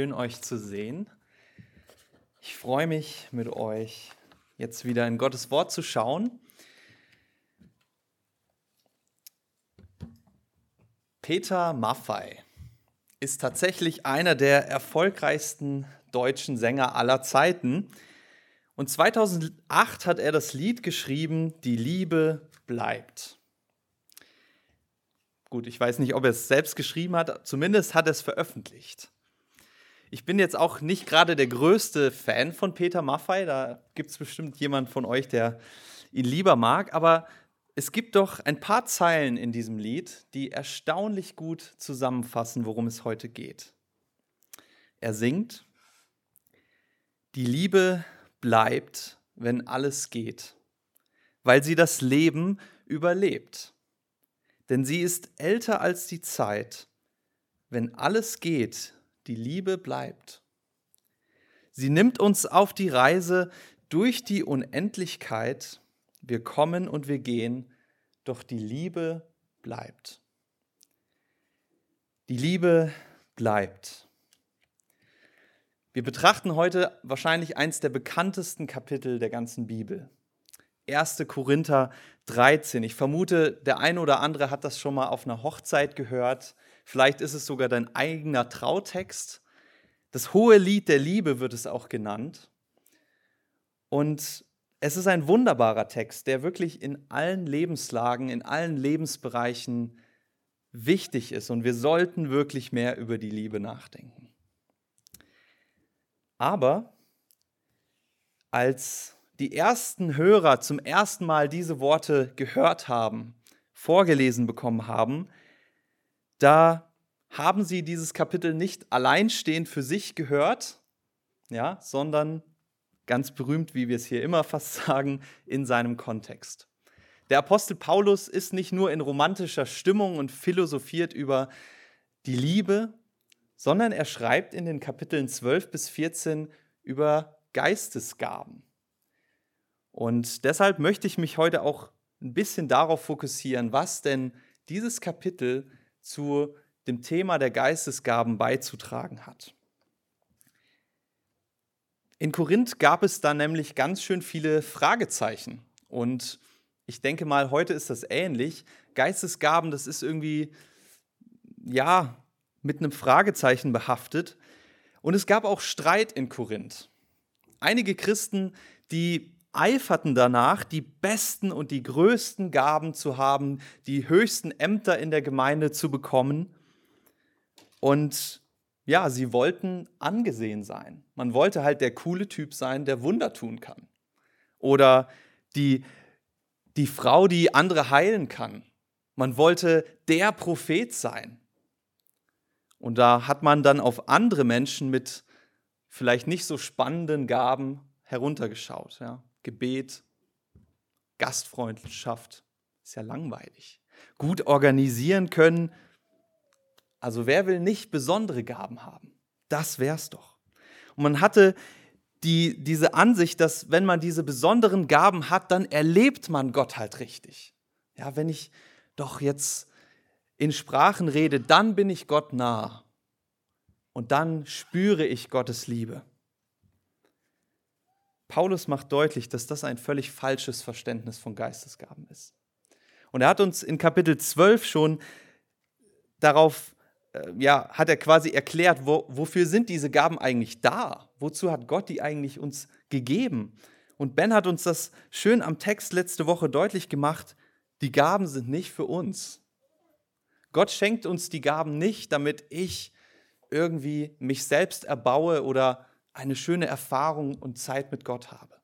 schön euch zu sehen. Ich freue mich mit euch jetzt wieder in Gottes Wort zu schauen. Peter Maffei ist tatsächlich einer der erfolgreichsten deutschen Sänger aller Zeiten. Und 2008 hat er das Lied geschrieben, Die Liebe bleibt. Gut, ich weiß nicht, ob er es selbst geschrieben hat, zumindest hat er es veröffentlicht. Ich bin jetzt auch nicht gerade der größte Fan von Peter Maffei, da gibt es bestimmt jemand von euch, der ihn lieber mag, aber es gibt doch ein paar Zeilen in diesem Lied, die erstaunlich gut zusammenfassen, worum es heute geht. Er singt, die Liebe bleibt, wenn alles geht, weil sie das Leben überlebt denn sie ist älter als die Zeit. Wenn alles geht, die Liebe bleibt. Sie nimmt uns auf die Reise durch die Unendlichkeit. Wir kommen und wir gehen, doch die Liebe bleibt. Die Liebe bleibt. Wir betrachten heute wahrscheinlich eins der bekanntesten Kapitel der ganzen Bibel. 1. Korinther 13. Ich vermute, der eine oder andere hat das schon mal auf einer Hochzeit gehört. Vielleicht ist es sogar dein eigener Trautext. Das hohe Lied der Liebe wird es auch genannt. Und es ist ein wunderbarer Text, der wirklich in allen Lebenslagen, in allen Lebensbereichen wichtig ist. Und wir sollten wirklich mehr über die Liebe nachdenken. Aber als die ersten Hörer zum ersten Mal diese Worte gehört haben, vorgelesen bekommen haben, da haben sie dieses Kapitel nicht alleinstehend für sich gehört, ja, sondern ganz berühmt, wie wir es hier immer fast sagen, in seinem Kontext. Der Apostel Paulus ist nicht nur in romantischer Stimmung und philosophiert über die Liebe, sondern er schreibt in den Kapiteln 12 bis 14 über Geistesgaben. Und deshalb möchte ich mich heute auch ein bisschen darauf fokussieren, was denn dieses Kapitel zu dem Thema der Geistesgaben beizutragen hat. In Korinth gab es da nämlich ganz schön viele Fragezeichen. Und ich denke mal, heute ist das ähnlich. Geistesgaben, das ist irgendwie, ja, mit einem Fragezeichen behaftet. Und es gab auch Streit in Korinth. Einige Christen, die eiferten danach, die besten und die größten Gaben zu haben, die höchsten Ämter in der Gemeinde zu bekommen. Und ja, sie wollten angesehen sein. Man wollte halt der coole Typ sein, der Wunder tun kann. Oder die, die Frau, die andere heilen kann. Man wollte der Prophet sein. Und da hat man dann auf andere Menschen mit vielleicht nicht so spannenden Gaben heruntergeschaut. Ja. Gebet, Gastfreundschaft, ist ja langweilig. Gut organisieren können. Also wer will nicht besondere Gaben haben? Das wär's doch. Und man hatte die, diese Ansicht, dass wenn man diese besonderen Gaben hat, dann erlebt man Gott halt richtig. Ja, wenn ich doch jetzt in Sprachen rede, dann bin ich Gott nah. Und dann spüre ich Gottes Liebe. Paulus macht deutlich, dass das ein völlig falsches Verständnis von Geistesgaben ist. Und er hat uns in Kapitel 12 schon darauf, äh, ja, hat er quasi erklärt, wo, wofür sind diese Gaben eigentlich da? Wozu hat Gott die eigentlich uns gegeben? Und Ben hat uns das schön am Text letzte Woche deutlich gemacht. Die Gaben sind nicht für uns. Gott schenkt uns die Gaben nicht, damit ich irgendwie mich selbst erbaue oder eine schöne Erfahrung und Zeit mit Gott habe.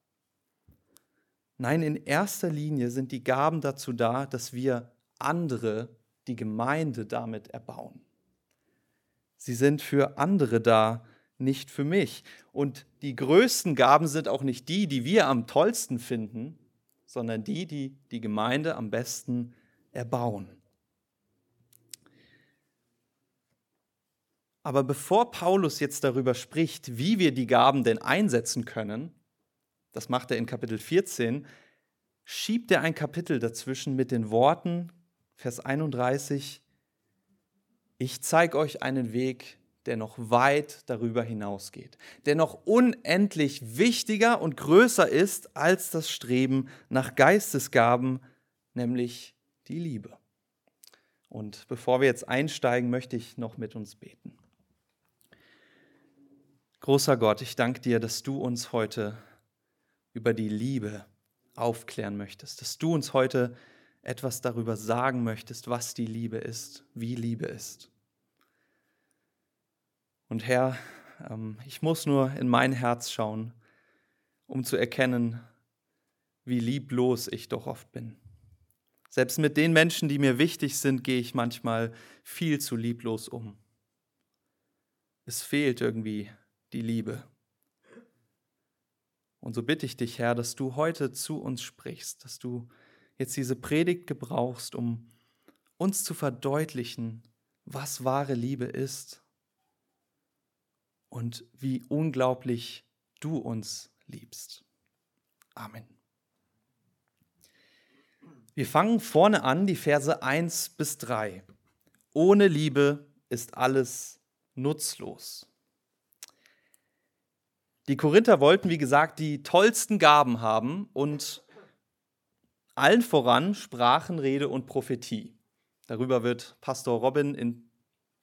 Nein, in erster Linie sind die Gaben dazu da, dass wir andere, die Gemeinde damit erbauen. Sie sind für andere da, nicht für mich. Und die größten Gaben sind auch nicht die, die wir am tollsten finden, sondern die, die die Gemeinde am besten erbauen. Aber bevor Paulus jetzt darüber spricht, wie wir die Gaben denn einsetzen können, das macht er in Kapitel 14, schiebt er ein Kapitel dazwischen mit den Worten, Vers 31, ich zeige euch einen Weg, der noch weit darüber hinausgeht, der noch unendlich wichtiger und größer ist als das Streben nach Geistesgaben, nämlich die Liebe. Und bevor wir jetzt einsteigen, möchte ich noch mit uns beten. Großer Gott, ich danke dir, dass du uns heute über die Liebe aufklären möchtest, dass du uns heute etwas darüber sagen möchtest, was die Liebe ist, wie Liebe ist. Und Herr, ähm, ich muss nur in mein Herz schauen, um zu erkennen, wie lieblos ich doch oft bin. Selbst mit den Menschen, die mir wichtig sind, gehe ich manchmal viel zu lieblos um. Es fehlt irgendwie die Liebe. Und so bitte ich dich, Herr, dass du heute zu uns sprichst, dass du jetzt diese Predigt gebrauchst, um uns zu verdeutlichen, was wahre Liebe ist und wie unglaublich du uns liebst. Amen. Wir fangen vorne an, die Verse 1 bis 3. Ohne Liebe ist alles nutzlos. Die Korinther wollten, wie gesagt, die tollsten Gaben haben und allen voran Sprachenrede und Prophetie. Darüber wird Pastor Robin in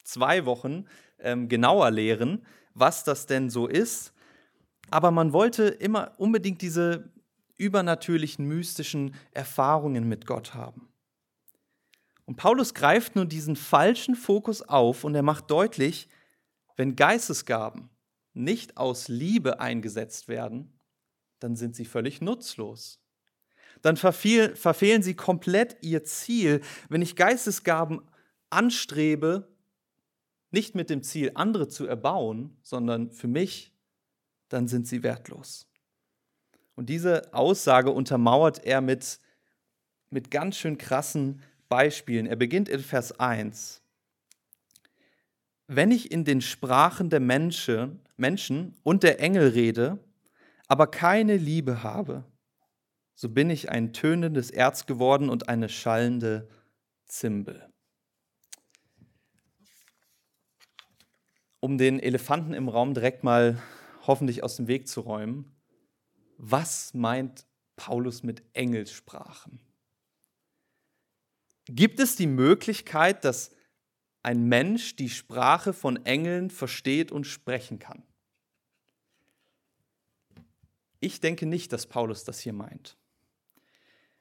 zwei Wochen ähm, genauer lehren, was das denn so ist. Aber man wollte immer unbedingt diese übernatürlichen, mystischen Erfahrungen mit Gott haben. Und Paulus greift nun diesen falschen Fokus auf und er macht deutlich, wenn Geistesgaben nicht aus Liebe eingesetzt werden, dann sind sie völlig nutzlos. Dann verfehl, verfehlen sie komplett ihr Ziel. Wenn ich Geistesgaben anstrebe, nicht mit dem Ziel, andere zu erbauen, sondern für mich, dann sind sie wertlos. Und diese Aussage untermauert er mit, mit ganz schön krassen Beispielen. Er beginnt in Vers 1. Wenn ich in den Sprachen der Menschen, Menschen und der Engel rede, aber keine Liebe habe, so bin ich ein tönendes Erz geworden und eine schallende Zimbel. Um den Elefanten im Raum direkt mal hoffentlich aus dem Weg zu räumen, was meint Paulus mit Engelsprachen? Gibt es die Möglichkeit, dass ein Mensch die Sprache von Engeln versteht und sprechen kann? Ich denke nicht, dass Paulus das hier meint.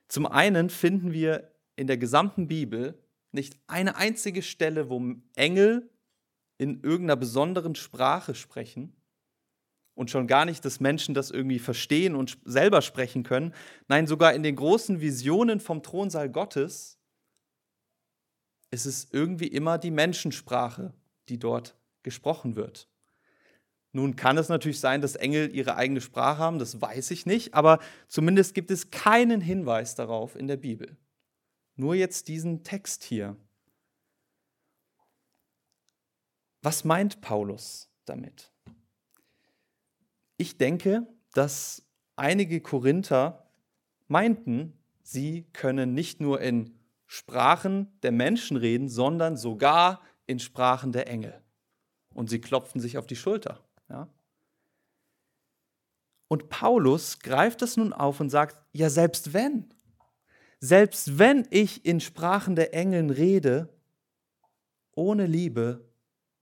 Zum einen finden wir in der gesamten Bibel nicht eine einzige Stelle, wo Engel in irgendeiner besonderen Sprache sprechen und schon gar nicht, dass Menschen das irgendwie verstehen und selber sprechen können. Nein, sogar in den großen Visionen vom Thronsaal Gottes ist es irgendwie immer die Menschensprache, die dort gesprochen wird. Nun kann es natürlich sein, dass Engel ihre eigene Sprache haben, das weiß ich nicht, aber zumindest gibt es keinen Hinweis darauf in der Bibel. Nur jetzt diesen Text hier. Was meint Paulus damit? Ich denke, dass einige Korinther meinten, sie können nicht nur in Sprachen der Menschen reden, sondern sogar in Sprachen der Engel. Und sie klopften sich auf die Schulter. Ja? Und Paulus greift das nun auf und sagt, ja, selbst wenn, selbst wenn ich in Sprachen der Engeln rede, ohne Liebe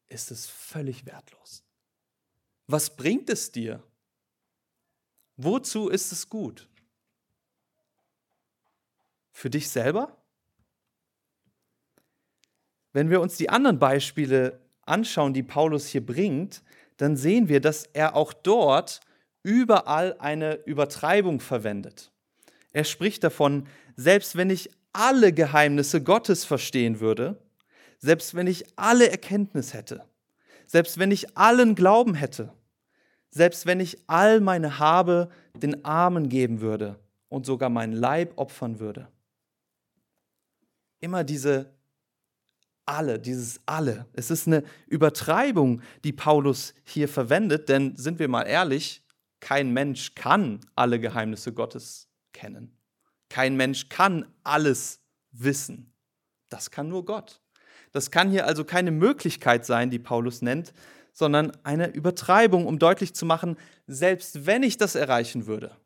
ist es völlig wertlos. Was bringt es dir? Wozu ist es gut? Für dich selber? Wenn wir uns die anderen Beispiele anschauen, die Paulus hier bringt, dann sehen wir, dass er auch dort überall eine Übertreibung verwendet. Er spricht davon, selbst wenn ich alle Geheimnisse Gottes verstehen würde, selbst wenn ich alle Erkenntnis hätte, selbst wenn ich allen Glauben hätte, selbst wenn ich all meine Habe den Armen geben würde und sogar meinen Leib opfern würde. Immer diese alle, dieses alle. Es ist eine Übertreibung, die Paulus hier verwendet, denn sind wir mal ehrlich, kein Mensch kann alle Geheimnisse Gottes kennen. Kein Mensch kann alles wissen. Das kann nur Gott. Das kann hier also keine Möglichkeit sein, die Paulus nennt, sondern eine Übertreibung, um deutlich zu machen, selbst wenn ich das erreichen würde,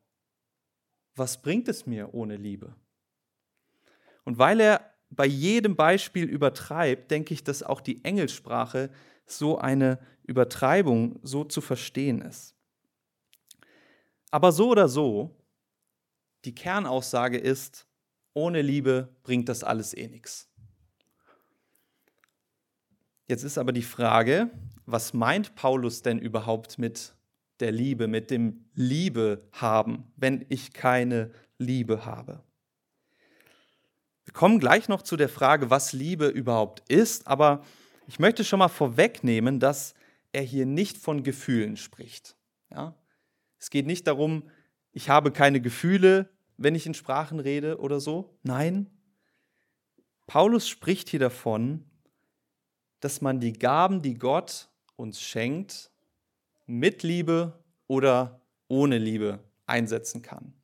was bringt es mir ohne Liebe? Und weil er bei jedem Beispiel übertreibt, denke ich, dass auch die Engelsprache so eine Übertreibung so zu verstehen ist. Aber so oder so, die Kernaussage ist, ohne Liebe bringt das alles eh nichts. Jetzt ist aber die Frage, was meint Paulus denn überhaupt mit der Liebe, mit dem Liebe haben, wenn ich keine Liebe habe? Wir kommen gleich noch zu der Frage, was Liebe überhaupt ist, aber ich möchte schon mal vorwegnehmen, dass er hier nicht von Gefühlen spricht. Ja? Es geht nicht darum, ich habe keine Gefühle, wenn ich in Sprachen rede oder so. Nein, Paulus spricht hier davon, dass man die Gaben, die Gott uns schenkt, mit Liebe oder ohne Liebe einsetzen kann.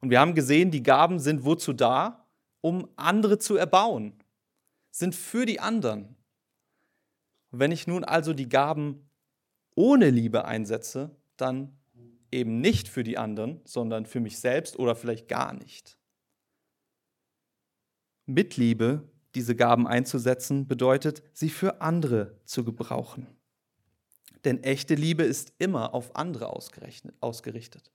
Und wir haben gesehen, die Gaben sind wozu da? Um andere zu erbauen, sind für die anderen. Wenn ich nun also die Gaben ohne Liebe einsetze, dann eben nicht für die anderen, sondern für mich selbst oder vielleicht gar nicht. Mit Liebe diese Gaben einzusetzen, bedeutet, sie für andere zu gebrauchen. Denn echte Liebe ist immer auf andere ausgerichtet.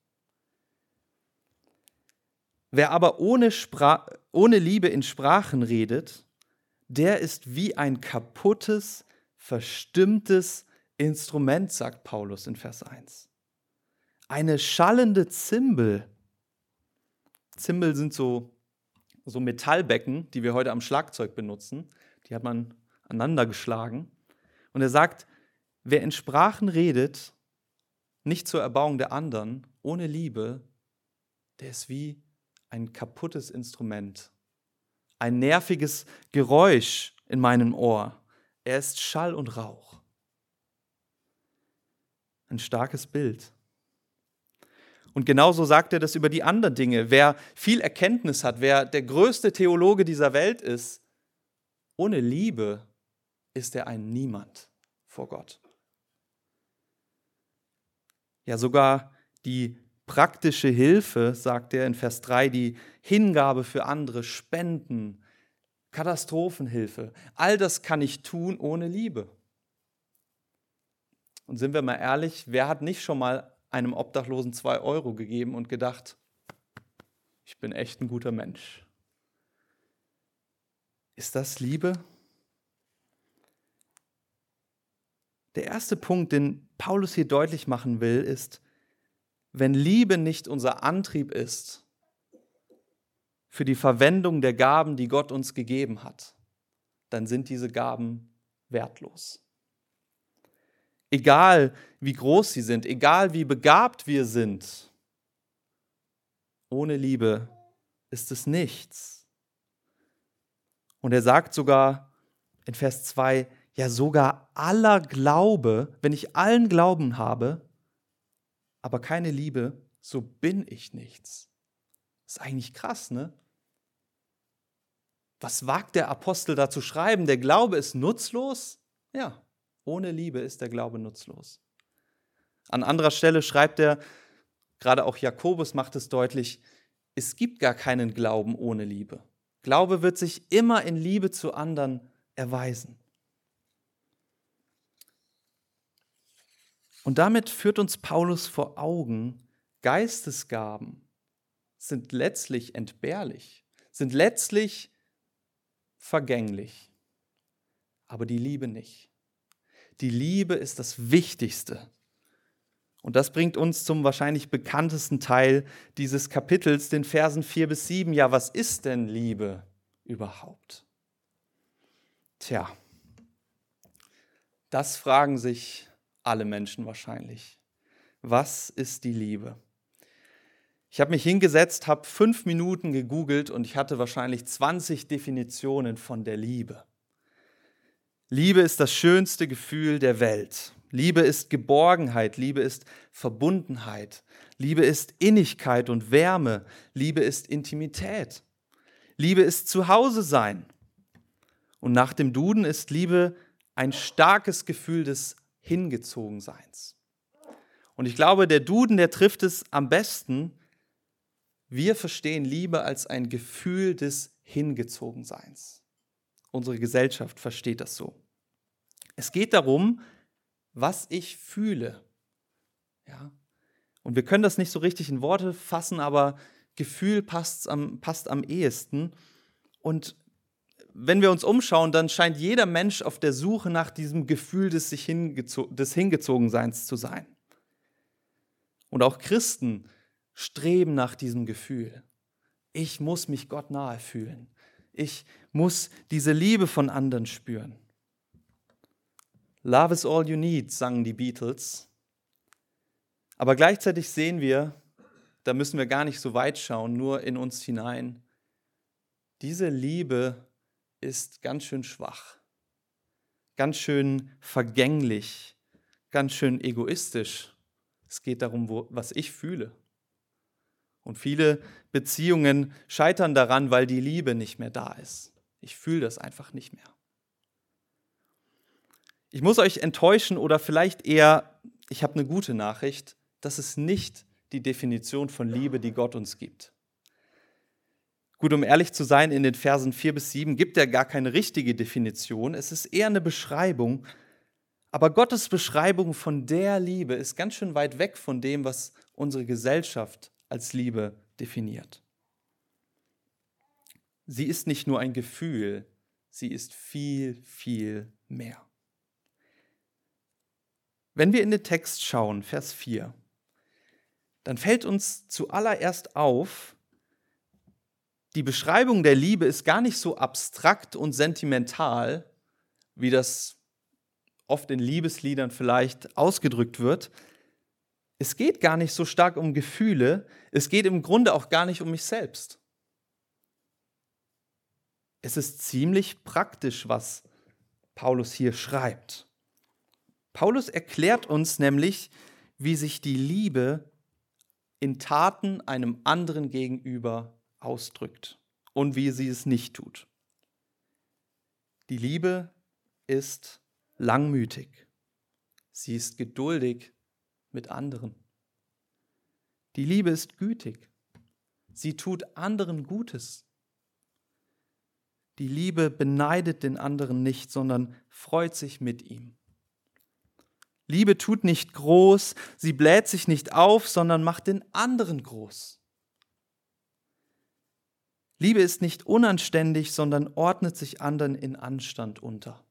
Wer aber ohne, Spra ohne Liebe in Sprachen redet, der ist wie ein kaputtes, verstimmtes Instrument, sagt Paulus in Vers 1. Eine schallende Zimbel. Zimbel sind so, so Metallbecken, die wir heute am Schlagzeug benutzen. Die hat man aneinander geschlagen. Und er sagt, wer in Sprachen redet, nicht zur Erbauung der anderen, ohne Liebe, der ist wie ein kaputtes Instrument. Ein nerviges Geräusch in meinem Ohr. Er ist Schall und Rauch. Ein starkes Bild. Und genauso sagt er das über die anderen Dinge. Wer viel Erkenntnis hat, wer der größte Theologe dieser Welt ist, ohne Liebe ist er ein Niemand vor Gott. Ja, sogar die praktische Hilfe, sagt er in Vers 3, die Hingabe für andere, Spenden, Katastrophenhilfe, all das kann ich tun ohne Liebe. Und sind wir mal ehrlich, wer hat nicht schon mal einem Obdachlosen zwei Euro gegeben und gedacht, ich bin echt ein guter Mensch. Ist das Liebe? Der erste Punkt, den Paulus hier deutlich machen will, ist, wenn Liebe nicht unser Antrieb ist für die Verwendung der Gaben, die Gott uns gegeben hat, dann sind diese Gaben wertlos egal wie groß sie sind, egal wie begabt wir sind, ohne Liebe ist es nichts. Und er sagt sogar in Vers 2, ja sogar aller Glaube, wenn ich allen Glauben habe, aber keine Liebe, so bin ich nichts. Ist eigentlich krass, ne? Was wagt der Apostel da zu schreiben? Der Glaube ist nutzlos? Ja, ohne Liebe ist der Glaube nutzlos. An anderer Stelle schreibt er, gerade auch Jakobus macht es deutlich, es gibt gar keinen Glauben ohne Liebe. Glaube wird sich immer in Liebe zu anderen erweisen. Und damit führt uns Paulus vor Augen, Geistesgaben sind letztlich entbehrlich, sind letztlich vergänglich, aber die Liebe nicht. Die Liebe ist das Wichtigste. Und das bringt uns zum wahrscheinlich bekanntesten Teil dieses Kapitels, den Versen 4 bis 7. Ja, was ist denn Liebe überhaupt? Tja, das fragen sich alle Menschen wahrscheinlich. Was ist die Liebe? Ich habe mich hingesetzt, habe fünf Minuten gegoogelt und ich hatte wahrscheinlich 20 Definitionen von der Liebe. Liebe ist das schönste Gefühl der Welt. Liebe ist Geborgenheit, Liebe ist Verbundenheit, Liebe ist Innigkeit und Wärme, Liebe ist Intimität. Liebe ist Zuhause sein. Und nach dem Duden ist Liebe ein starkes Gefühl des Hingezogenseins. Und ich glaube, der Duden, der trifft es am besten. Wir verstehen Liebe als ein Gefühl des Hingezogenseins. Unsere Gesellschaft versteht das so. Es geht darum, was ich fühle. Ja? Und wir können das nicht so richtig in Worte fassen, aber Gefühl passt am, passt am ehesten. Und wenn wir uns umschauen, dann scheint jeder Mensch auf der Suche nach diesem Gefühl des, sich hingezo des Hingezogenseins zu sein. Und auch Christen streben nach diesem Gefühl. Ich muss mich Gott nahe fühlen. Ich muss diese Liebe von anderen spüren. Love is all you need, sangen die Beatles. Aber gleichzeitig sehen wir, da müssen wir gar nicht so weit schauen, nur in uns hinein. Diese Liebe ist ganz schön schwach, ganz schön vergänglich, ganz schön egoistisch. Es geht darum, wo, was ich fühle. Und viele Beziehungen scheitern daran, weil die Liebe nicht mehr da ist. Ich fühle das einfach nicht mehr. Ich muss euch enttäuschen oder vielleicht eher, ich habe eine gute Nachricht, das ist nicht die Definition von Liebe, die Gott uns gibt. Gut, um ehrlich zu sein, in den Versen 4 bis 7 gibt er gar keine richtige Definition. Es ist eher eine Beschreibung. Aber Gottes Beschreibung von der Liebe ist ganz schön weit weg von dem, was unsere Gesellschaft als Liebe definiert. Sie ist nicht nur ein Gefühl, sie ist viel, viel mehr. Wenn wir in den Text schauen, Vers 4, dann fällt uns zuallererst auf, die Beschreibung der Liebe ist gar nicht so abstrakt und sentimental, wie das oft in Liebesliedern vielleicht ausgedrückt wird. Es geht gar nicht so stark um Gefühle, es geht im Grunde auch gar nicht um mich selbst. Es ist ziemlich praktisch, was Paulus hier schreibt. Paulus erklärt uns nämlich, wie sich die Liebe in Taten einem anderen gegenüber ausdrückt und wie sie es nicht tut. Die Liebe ist langmütig. Sie ist geduldig mit anderen. Die Liebe ist gütig. Sie tut anderen Gutes. Die Liebe beneidet den anderen nicht, sondern freut sich mit ihm. Liebe tut nicht groß, sie bläht sich nicht auf, sondern macht den anderen groß. Liebe ist nicht unanständig, sondern ordnet sich anderen in Anstand unter.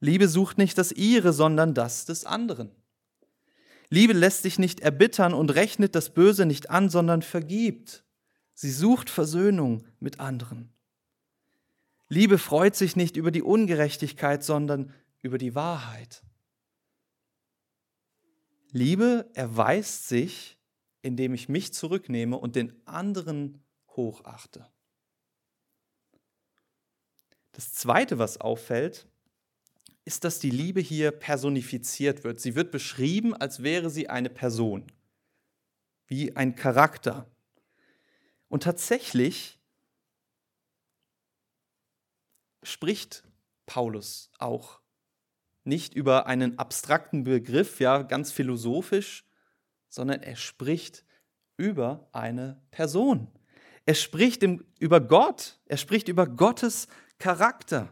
Liebe sucht nicht das ihre, sondern das des anderen. Liebe lässt sich nicht erbittern und rechnet das Böse nicht an, sondern vergibt. Sie sucht Versöhnung mit anderen. Liebe freut sich nicht über die Ungerechtigkeit, sondern über die Wahrheit. Liebe erweist sich, indem ich mich zurücknehme und den anderen hochachte. Das Zweite, was auffällt, ist, dass die Liebe hier personifiziert wird. Sie wird beschrieben, als wäre sie eine Person, wie ein Charakter. Und tatsächlich spricht Paulus auch nicht über einen abstrakten Begriff, ja, ganz philosophisch, sondern er spricht über eine Person. Er spricht über Gott. Er spricht über Gottes Charakter.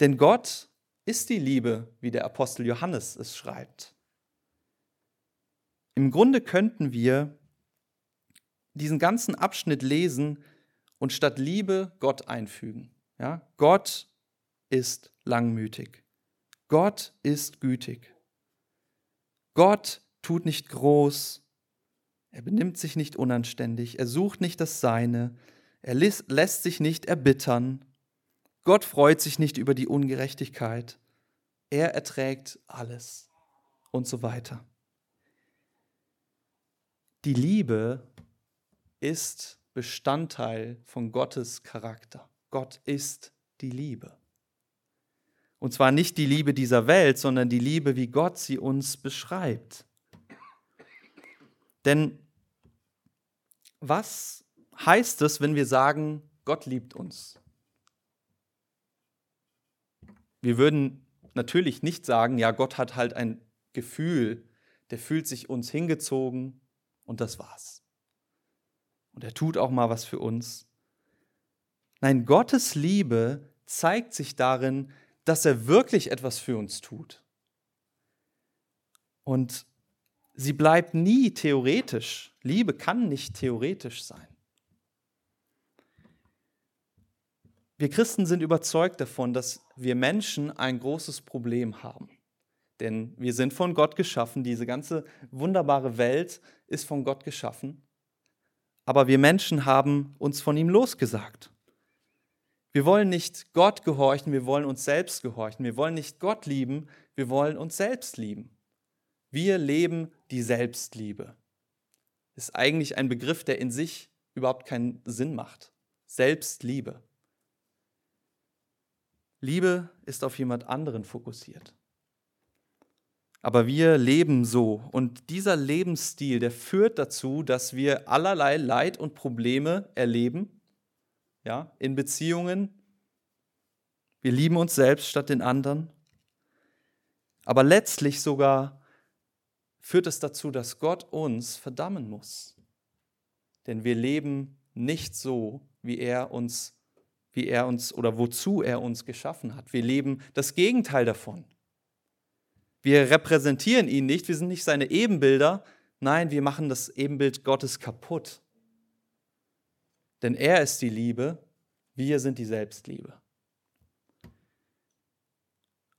Denn Gott ist die Liebe, wie der Apostel Johannes es schreibt. Im Grunde könnten wir diesen ganzen Abschnitt lesen und statt Liebe Gott einfügen. Ja? Gott ist langmütig. Gott ist gütig. Gott tut nicht groß. Er benimmt sich nicht unanständig, er sucht nicht das Seine, er lässt sich nicht erbittern. Gott freut sich nicht über die Ungerechtigkeit. Er erträgt alles und so weiter. Die Liebe ist Bestandteil von Gottes Charakter. Gott ist die Liebe. Und zwar nicht die Liebe dieser Welt, sondern die Liebe, wie Gott sie uns beschreibt. Denn was heißt es, wenn wir sagen, Gott liebt uns? wir würden natürlich nicht sagen, ja, Gott hat halt ein Gefühl, der fühlt sich uns hingezogen und das war's. Und er tut auch mal was für uns. Nein, Gottes Liebe zeigt sich darin, dass er wirklich etwas für uns tut. Und sie bleibt nie theoretisch. Liebe kann nicht theoretisch sein. Wir Christen sind überzeugt davon, dass wir Menschen ein großes Problem haben. Denn wir sind von Gott geschaffen, diese ganze wunderbare Welt ist von Gott geschaffen. Aber wir Menschen haben uns von ihm losgesagt. Wir wollen nicht Gott gehorchen, wir wollen uns selbst gehorchen. Wir wollen nicht Gott lieben, wir wollen uns selbst lieben. Wir leben die Selbstliebe. Ist eigentlich ein Begriff, der in sich überhaupt keinen Sinn macht. Selbstliebe. Liebe ist auf jemand anderen fokussiert. Aber wir leben so und dieser Lebensstil, der führt dazu, dass wir allerlei Leid und Probleme erleben, ja, in Beziehungen. Wir lieben uns selbst statt den anderen. Aber letztlich sogar führt es dazu, dass Gott uns verdammen muss. Denn wir leben nicht so, wie er uns wie er uns oder wozu er uns geschaffen hat. Wir leben das Gegenteil davon. Wir repräsentieren ihn nicht, wir sind nicht seine Ebenbilder, nein, wir machen das Ebenbild Gottes kaputt. Denn er ist die Liebe, wir sind die Selbstliebe.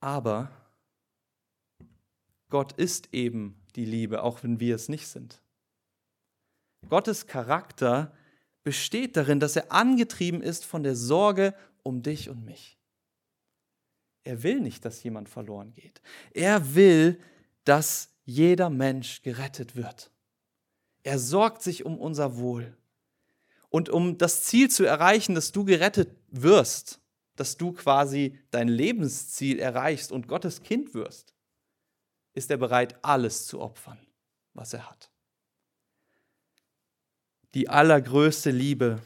Aber Gott ist eben die Liebe, auch wenn wir es nicht sind. Gottes Charakter besteht darin, dass er angetrieben ist von der Sorge um dich und mich. Er will nicht, dass jemand verloren geht. Er will, dass jeder Mensch gerettet wird. Er sorgt sich um unser Wohl. Und um das Ziel zu erreichen, dass du gerettet wirst, dass du quasi dein Lebensziel erreichst und Gottes Kind wirst, ist er bereit, alles zu opfern, was er hat die allergrößte Liebe,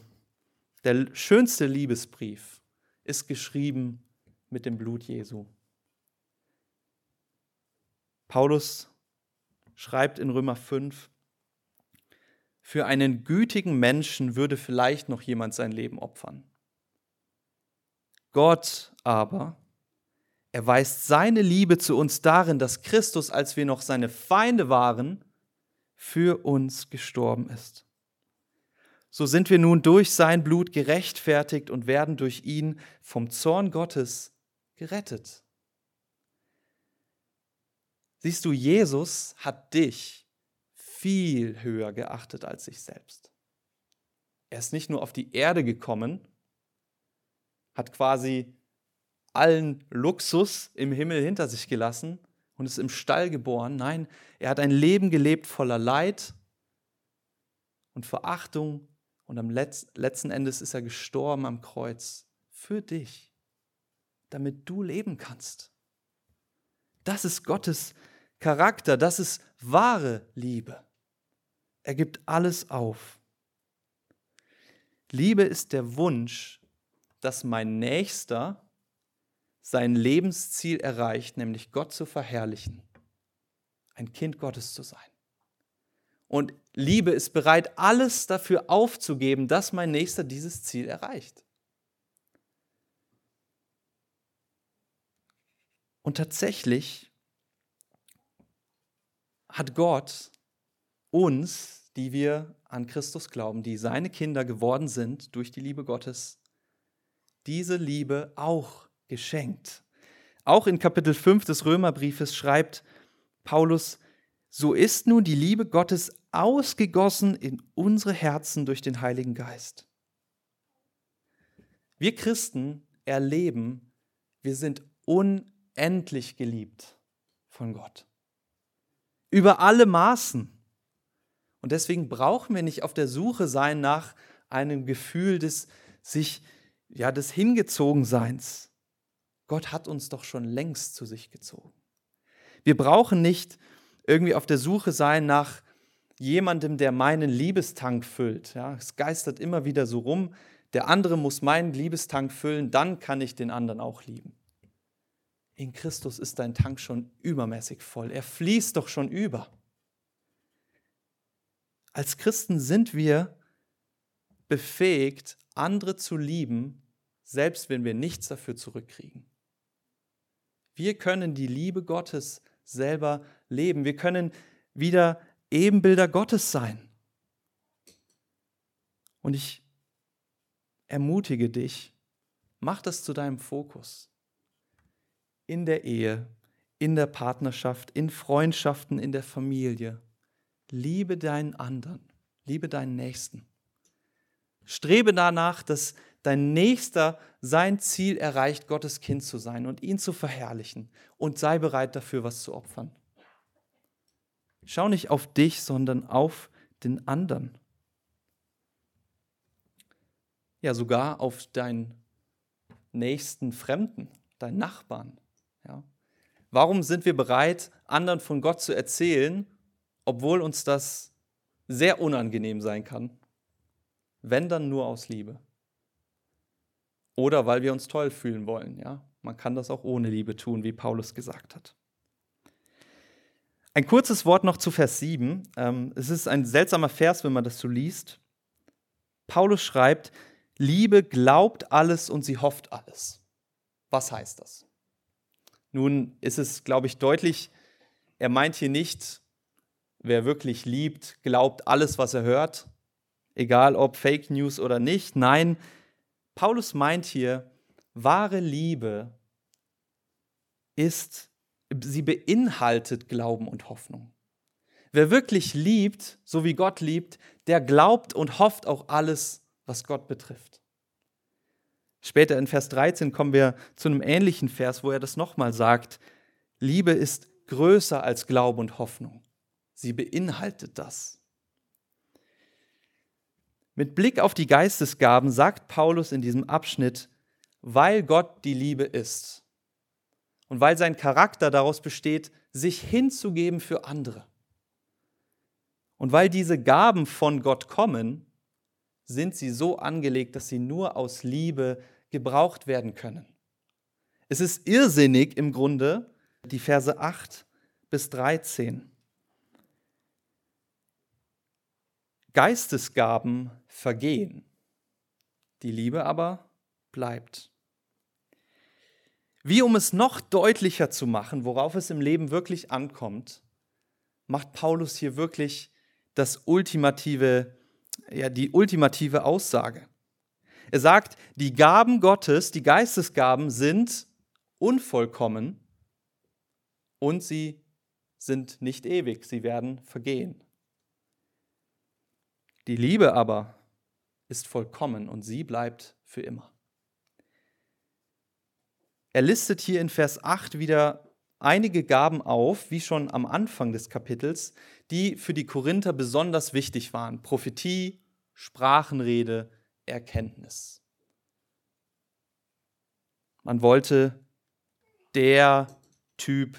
der schönste Liebesbrief ist geschrieben mit dem Blut Jesu. Paulus schreibt in Römer 5, für einen gütigen Menschen würde vielleicht noch jemand sein Leben opfern. Gott aber erweist seine Liebe zu uns darin, dass Christus, als wir noch seine Feinde waren, für uns gestorben ist so sind wir nun durch sein Blut gerechtfertigt und werden durch ihn vom Zorn Gottes gerettet. Siehst du, Jesus hat dich viel höher geachtet als sich selbst. Er ist nicht nur auf die Erde gekommen, hat quasi allen Luxus im Himmel hinter sich gelassen und ist im Stall geboren. Nein, er hat ein Leben gelebt voller Leid und Verachtung und am Letz letzten Endes ist er gestorben am Kreuz für dich, damit du leben kannst. Das ist Gottes Charakter, das ist wahre Liebe. Er gibt alles auf. Liebe ist der Wunsch, dass mein Nächster sein Lebensziel erreicht, nämlich Gott zu verherrlichen, ein Kind Gottes zu sein. Und Liebe ist bereit, alles dafür aufzugeben, dass mein Nächster dieses Ziel erreicht. Und tatsächlich hat Gott uns, die wir an Christus glauben, die seine Kinder geworden sind durch die Liebe Gottes, diese Liebe auch geschenkt. Auch in Kapitel 5 des Römerbriefes schreibt Paulus, so ist nun die Liebe Gottes ausgegossen in unsere Herzen durch den Heiligen Geist. Wir Christen erleben, wir sind unendlich geliebt von Gott. Über alle Maßen. Und deswegen brauchen wir nicht auf der Suche sein nach einem Gefühl des sich ja des Hingezogenseins. Gott hat uns doch schon längst zu sich gezogen. Wir brauchen nicht irgendwie auf der Suche sein nach jemandem, der meinen Liebestank füllt. Ja, es geistert immer wieder so rum, der andere muss meinen Liebestank füllen, dann kann ich den anderen auch lieben. In Christus ist dein Tank schon übermäßig voll. Er fließt doch schon über. Als Christen sind wir befähigt, andere zu lieben, selbst wenn wir nichts dafür zurückkriegen. Wir können die Liebe Gottes selber leben. Wir können wieder Ebenbilder Gottes sein. Und ich ermutige dich, mach das zu deinem Fokus. In der Ehe, in der Partnerschaft, in Freundschaften, in der Familie. Liebe deinen anderen, liebe deinen Nächsten. Strebe danach, dass dein Nächster sein Ziel erreicht, Gottes Kind zu sein und ihn zu verherrlichen und sei bereit dafür, was zu opfern. Schau nicht auf dich, sondern auf den anderen. Ja, sogar auf deinen nächsten Fremden, deinen Nachbarn. Ja. Warum sind wir bereit, anderen von Gott zu erzählen, obwohl uns das sehr unangenehm sein kann? Wenn dann nur aus Liebe. Oder weil wir uns toll fühlen wollen. Ja? Man kann das auch ohne Liebe tun, wie Paulus gesagt hat. Ein kurzes Wort noch zu Vers 7. Ähm, es ist ein seltsamer Vers, wenn man das so liest. Paulus schreibt, Liebe glaubt alles und sie hofft alles. Was heißt das? Nun ist es, glaube ich, deutlich, er meint hier nicht, wer wirklich liebt, glaubt alles, was er hört, egal ob Fake News oder nicht. Nein, Paulus meint hier, wahre Liebe ist, sie beinhaltet Glauben und Hoffnung. Wer wirklich liebt, so wie Gott liebt, der glaubt und hofft auch alles, was Gott betrifft. Später in Vers 13 kommen wir zu einem ähnlichen Vers, wo er das nochmal sagt. Liebe ist größer als Glaube und Hoffnung. Sie beinhaltet das. Mit Blick auf die Geistesgaben sagt Paulus in diesem Abschnitt, weil Gott die Liebe ist und weil sein Charakter daraus besteht, sich hinzugeben für andere. Und weil diese Gaben von Gott kommen, sind sie so angelegt, dass sie nur aus Liebe gebraucht werden können. Es ist irrsinnig im Grunde, die Verse 8 bis 13. Geistesgaben vergehen, die Liebe aber bleibt. Wie um es noch deutlicher zu machen, worauf es im Leben wirklich ankommt, macht Paulus hier wirklich das ultimative, ja, die ultimative Aussage. Er sagt, die Gaben Gottes, die Geistesgaben sind unvollkommen und sie sind nicht ewig, sie werden vergehen. Die Liebe aber ist vollkommen und sie bleibt für immer. Er listet hier in Vers 8 wieder einige Gaben auf, wie schon am Anfang des Kapitels, die für die Korinther besonders wichtig waren. Prophetie, Sprachenrede, Erkenntnis. Man wollte der Typ,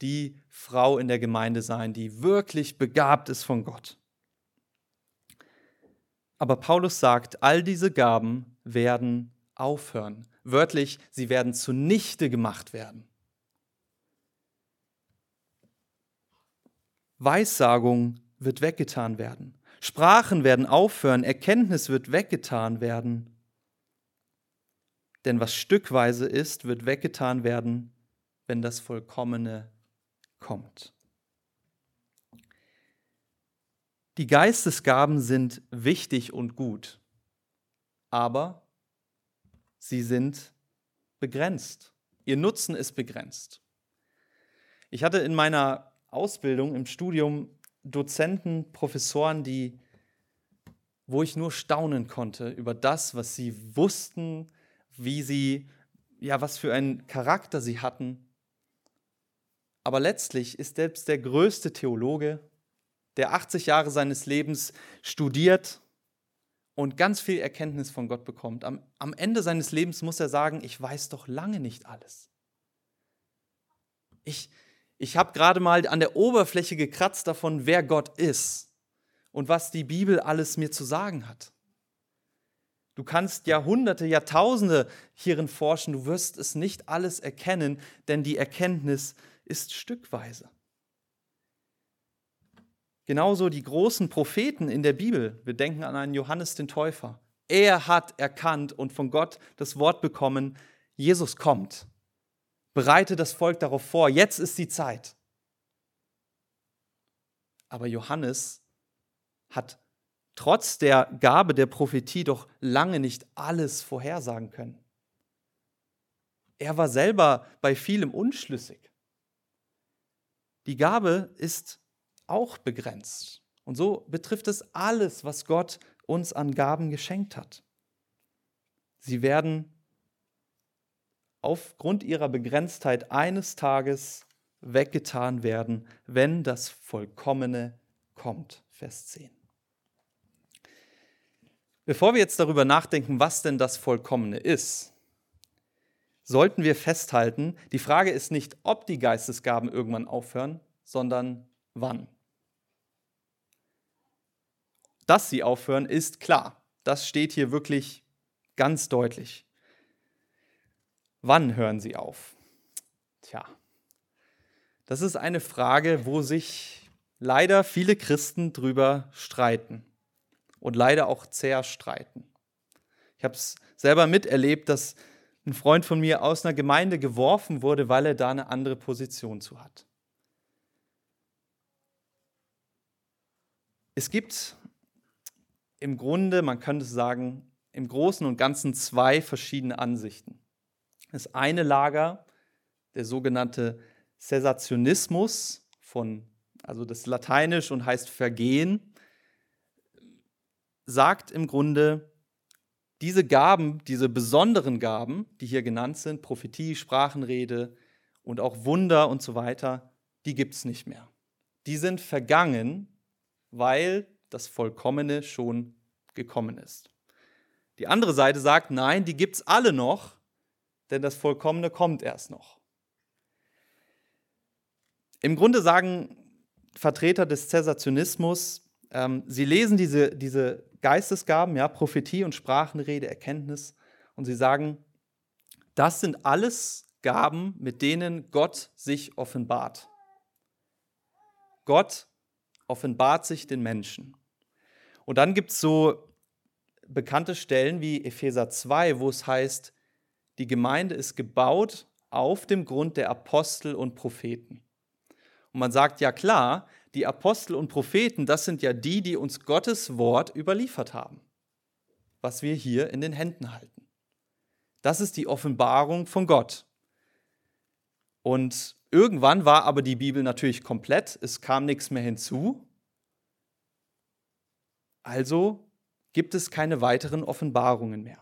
die Frau in der Gemeinde sein, die wirklich begabt ist von Gott. Aber Paulus sagt, all diese Gaben werden aufhören. Wörtlich, sie werden zunichte gemacht werden. Weissagung wird weggetan werden. Sprachen werden aufhören. Erkenntnis wird weggetan werden. Denn was stückweise ist, wird weggetan werden, wenn das Vollkommene kommt. Die Geistesgaben sind wichtig und gut, aber sie sind begrenzt. Ihr Nutzen ist begrenzt. Ich hatte in meiner Ausbildung im Studium Dozenten, Professoren, die, wo ich nur staunen konnte über das, was sie wussten, wie sie, ja, was für einen Charakter sie hatten. Aber letztlich ist selbst der größte Theologe, der 80 Jahre seines Lebens studiert und ganz viel Erkenntnis von Gott bekommt. Am, am Ende seines Lebens muss er sagen, ich weiß doch lange nicht alles. Ich, ich habe gerade mal an der Oberfläche gekratzt davon, wer Gott ist und was die Bibel alles mir zu sagen hat. Du kannst Jahrhunderte, Jahrtausende hierin forschen, du wirst es nicht alles erkennen, denn die Erkenntnis ist stückweise. Genauso die großen Propheten in der Bibel. Wir denken an einen Johannes den Täufer. Er hat erkannt und von Gott das Wort bekommen, Jesus kommt. Bereite das Volk darauf vor, jetzt ist die Zeit. Aber Johannes hat trotz der Gabe der Prophetie doch lange nicht alles vorhersagen können. Er war selber bei vielem unschlüssig. Die Gabe ist auch begrenzt. Und so betrifft es alles, was Gott uns an Gaben geschenkt hat. Sie werden aufgrund ihrer Begrenztheit eines Tages weggetan werden, wenn das Vollkommene kommt. Vers 10. Bevor wir jetzt darüber nachdenken, was denn das Vollkommene ist, sollten wir festhalten, die Frage ist nicht, ob die Geistesgaben irgendwann aufhören, sondern wann. Dass sie aufhören, ist klar. Das steht hier wirklich ganz deutlich. Wann hören sie auf? Tja, das ist eine Frage, wo sich leider viele Christen drüber streiten und leider auch zerstreiten. Ich habe es selber miterlebt, dass ein Freund von mir aus einer Gemeinde geworfen wurde, weil er da eine andere Position zu hat. Es gibt im Grunde, man könnte sagen, im Großen und Ganzen zwei verschiedene Ansichten. Das eine Lager, der sogenannte Cessationismus von, also das Lateinisch und heißt Vergehen, sagt im Grunde, diese Gaben, diese besonderen Gaben, die hier genannt sind, Prophetie, Sprachenrede und auch Wunder und so weiter, die gibt es nicht mehr. Die sind vergangen, weil das Vollkommene schon gekommen ist. Die andere Seite sagt, nein, die gibt es alle noch, denn das Vollkommene kommt erst noch. Im Grunde sagen Vertreter des Cessationismus, ähm, sie lesen diese, diese Geistesgaben, ja, Prophetie und Sprachenrede, Erkenntnis, und sie sagen, das sind alles Gaben, mit denen Gott sich offenbart. Gott offenbart sich den Menschen. Und dann gibt es so bekannte Stellen wie Epheser 2, wo es heißt, die Gemeinde ist gebaut auf dem Grund der Apostel und Propheten. Und man sagt, ja klar, die Apostel und Propheten, das sind ja die, die uns Gottes Wort überliefert haben, was wir hier in den Händen halten. Das ist die Offenbarung von Gott. Und irgendwann war aber die Bibel natürlich komplett, es kam nichts mehr hinzu. Also gibt es keine weiteren Offenbarungen mehr.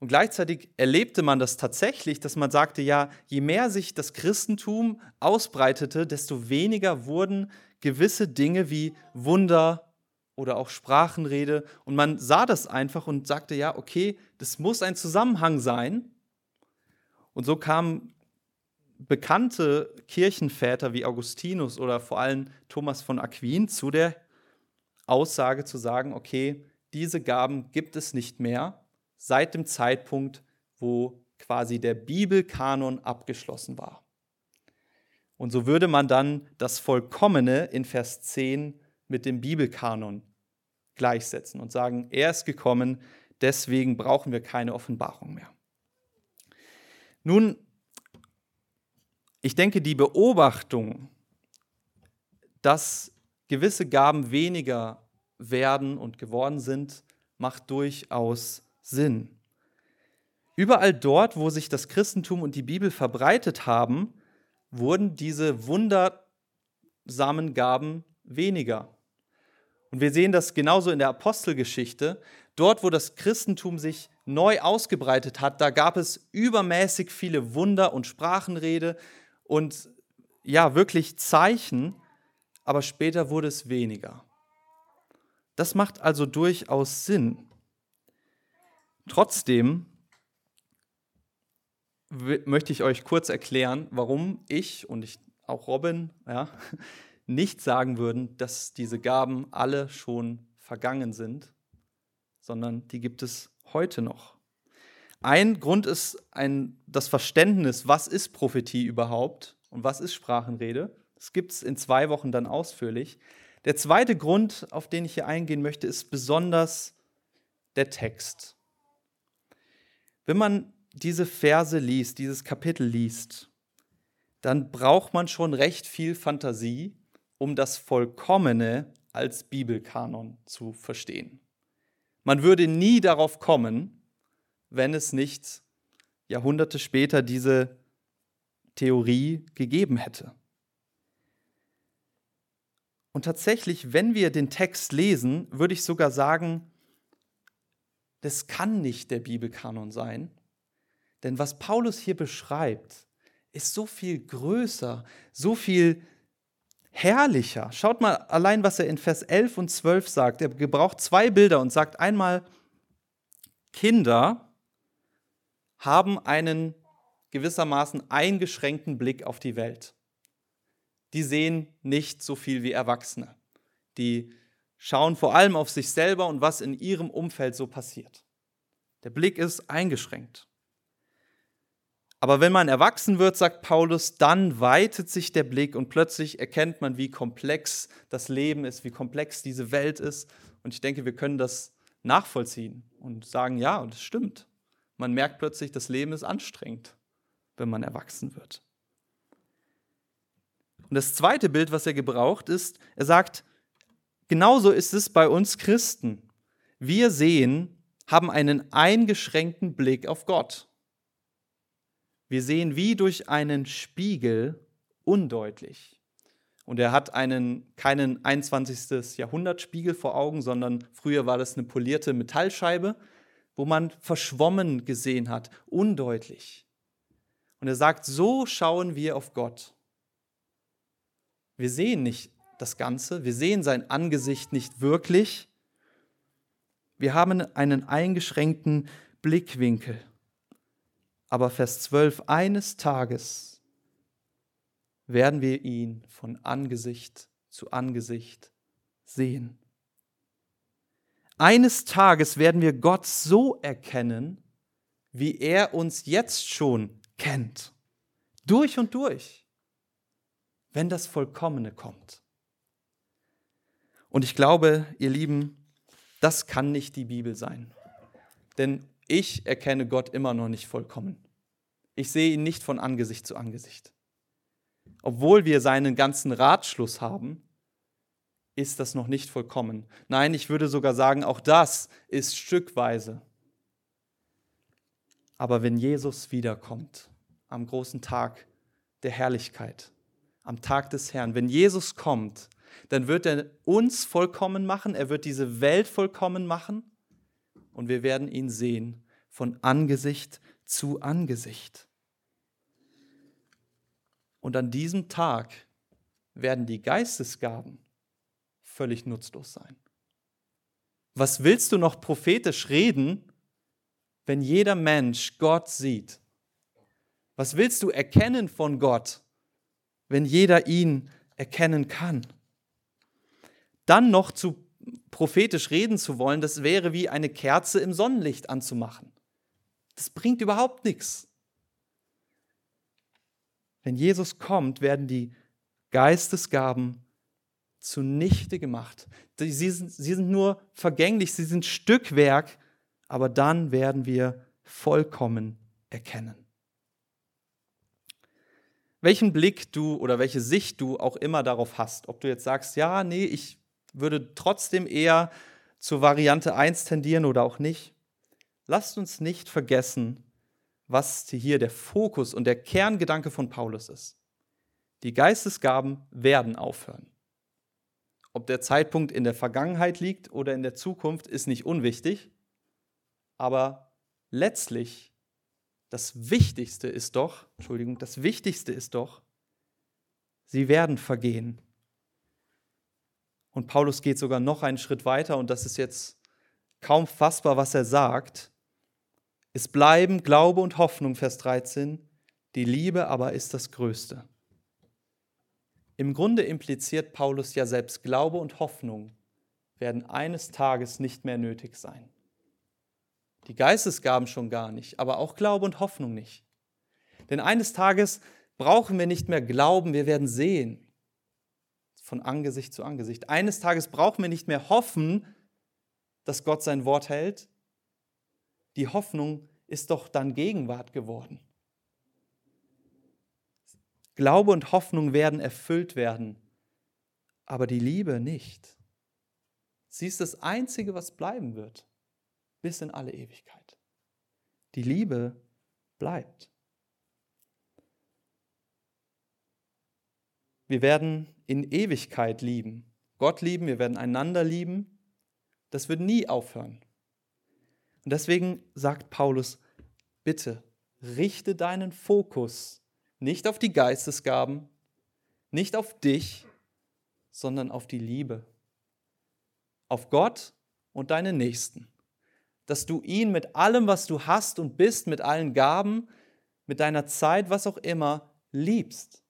Und gleichzeitig erlebte man das tatsächlich, dass man sagte, ja, je mehr sich das Christentum ausbreitete, desto weniger wurden gewisse Dinge wie Wunder oder auch Sprachenrede. Und man sah das einfach und sagte, ja, okay, das muss ein Zusammenhang sein. Und so kamen bekannte Kirchenväter wie Augustinus oder vor allem Thomas von Aquin zu der Aussage zu sagen, okay, diese Gaben gibt es nicht mehr seit dem Zeitpunkt, wo quasi der Bibelkanon abgeschlossen war. Und so würde man dann das Vollkommene in Vers 10 mit dem Bibelkanon gleichsetzen und sagen, er ist gekommen, deswegen brauchen wir keine Offenbarung mehr. Nun, ich denke, die Beobachtung, dass gewisse Gaben weniger werden und geworden sind, macht durchaus Sinn. Überall dort, wo sich das Christentum und die Bibel verbreitet haben, wurden diese wundersamen Gaben weniger. Und wir sehen das genauso in der Apostelgeschichte. Dort, wo das Christentum sich neu ausgebreitet hat, da gab es übermäßig viele Wunder und Sprachenrede und ja, wirklich Zeichen, aber später wurde es weniger. Das macht also durchaus Sinn. Trotzdem möchte ich euch kurz erklären, warum ich und ich, auch Robin ja, nicht sagen würden, dass diese Gaben alle schon vergangen sind, sondern die gibt es heute noch. Ein Grund ist ein, das Verständnis, was ist Prophetie überhaupt und was ist Sprachenrede. Das gibt es in zwei Wochen dann ausführlich. Der zweite Grund, auf den ich hier eingehen möchte, ist besonders der Text. Wenn man diese Verse liest, dieses Kapitel liest, dann braucht man schon recht viel Fantasie, um das Vollkommene als Bibelkanon zu verstehen. Man würde nie darauf kommen, wenn es nicht Jahrhunderte später diese Theorie gegeben hätte. Und tatsächlich, wenn wir den Text lesen, würde ich sogar sagen, das kann nicht der Bibelkanon sein. Denn was Paulus hier beschreibt, ist so viel größer, so viel herrlicher. Schaut mal allein, was er in Vers 11 und 12 sagt. Er gebraucht zwei Bilder und sagt einmal, Kinder haben einen gewissermaßen eingeschränkten Blick auf die Welt. Die sehen nicht so viel wie Erwachsene. Die schauen vor allem auf sich selber und was in ihrem Umfeld so passiert. Der Blick ist eingeschränkt. Aber wenn man erwachsen wird, sagt Paulus, dann weitet sich der Blick und plötzlich erkennt man, wie komplex das Leben ist, wie komplex diese Welt ist. Und ich denke, wir können das nachvollziehen und sagen, ja, es stimmt. Man merkt plötzlich, das Leben ist anstrengend, wenn man erwachsen wird. Und das zweite Bild, was er gebraucht, ist, er sagt, genauso ist es bei uns Christen. Wir sehen, haben einen eingeschränkten Blick auf Gott. Wir sehen wie durch einen Spiegel undeutlich. Und er hat einen, keinen 21. Jahrhundert Spiegel vor Augen, sondern früher war das eine polierte Metallscheibe, wo man verschwommen gesehen hat, undeutlich. Und er sagt, so schauen wir auf Gott. Wir sehen nicht das Ganze, wir sehen sein Angesicht nicht wirklich. Wir haben einen eingeschränkten Blickwinkel. Aber Vers 12, eines Tages werden wir ihn von Angesicht zu Angesicht sehen. Eines Tages werden wir Gott so erkennen, wie er uns jetzt schon kennt. Durch und durch. Wenn das Vollkommene kommt. Und ich glaube, ihr Lieben, das kann nicht die Bibel sein. Denn ich erkenne Gott immer noch nicht vollkommen. Ich sehe ihn nicht von Angesicht zu Angesicht. Obwohl wir seinen ganzen Ratschluss haben, ist das noch nicht vollkommen. Nein, ich würde sogar sagen, auch das ist stückweise. Aber wenn Jesus wiederkommt, am großen Tag der Herrlichkeit, am Tag des Herrn, wenn Jesus kommt, dann wird er uns vollkommen machen, er wird diese Welt vollkommen machen und wir werden ihn sehen von Angesicht zu Angesicht. Und an diesem Tag werden die Geistesgaben völlig nutzlos sein. Was willst du noch prophetisch reden, wenn jeder Mensch Gott sieht? Was willst du erkennen von Gott, wenn jeder ihn erkennen kann? Dann noch zu prophetisch reden zu wollen, das wäre wie eine Kerze im Sonnenlicht anzumachen. Das bringt überhaupt nichts. Wenn Jesus kommt, werden die Geistesgaben zunichte gemacht. Sie sind, sie sind nur vergänglich, sie sind Stückwerk, aber dann werden wir vollkommen erkennen. Welchen Blick du oder welche Sicht du auch immer darauf hast, ob du jetzt sagst, ja, nee, ich würde trotzdem eher zur Variante 1 tendieren oder auch nicht. Lasst uns nicht vergessen, was hier der Fokus und der Kerngedanke von Paulus ist. Die Geistesgaben werden aufhören. Ob der Zeitpunkt in der Vergangenheit liegt oder in der Zukunft, ist nicht unwichtig, aber letztlich das Wichtigste ist doch, Entschuldigung, das Wichtigste ist doch, sie werden vergehen. Und Paulus geht sogar noch einen Schritt weiter und das ist jetzt kaum fassbar, was er sagt. Es bleiben Glaube und Hoffnung, Vers 13, die Liebe aber ist das Größte. Im Grunde impliziert Paulus ja selbst Glaube und Hoffnung werden eines Tages nicht mehr nötig sein. Die Geistesgaben schon gar nicht, aber auch Glaube und Hoffnung nicht. Denn eines Tages brauchen wir nicht mehr glauben, wir werden sehen. Von Angesicht zu Angesicht. Eines Tages brauchen wir nicht mehr hoffen, dass Gott sein Wort hält. Die Hoffnung ist doch dann Gegenwart geworden. Glaube und Hoffnung werden erfüllt werden, aber die Liebe nicht. Sie ist das Einzige, was bleiben wird, bis in alle Ewigkeit. Die Liebe bleibt. Wir werden in Ewigkeit lieben. Gott lieben, wir werden einander lieben. Das wird nie aufhören. Und deswegen sagt Paulus, bitte richte deinen Fokus nicht auf die Geistesgaben, nicht auf dich, sondern auf die Liebe. Auf Gott und deine Nächsten. Dass du ihn mit allem, was du hast und bist, mit allen Gaben, mit deiner Zeit, was auch immer, liebst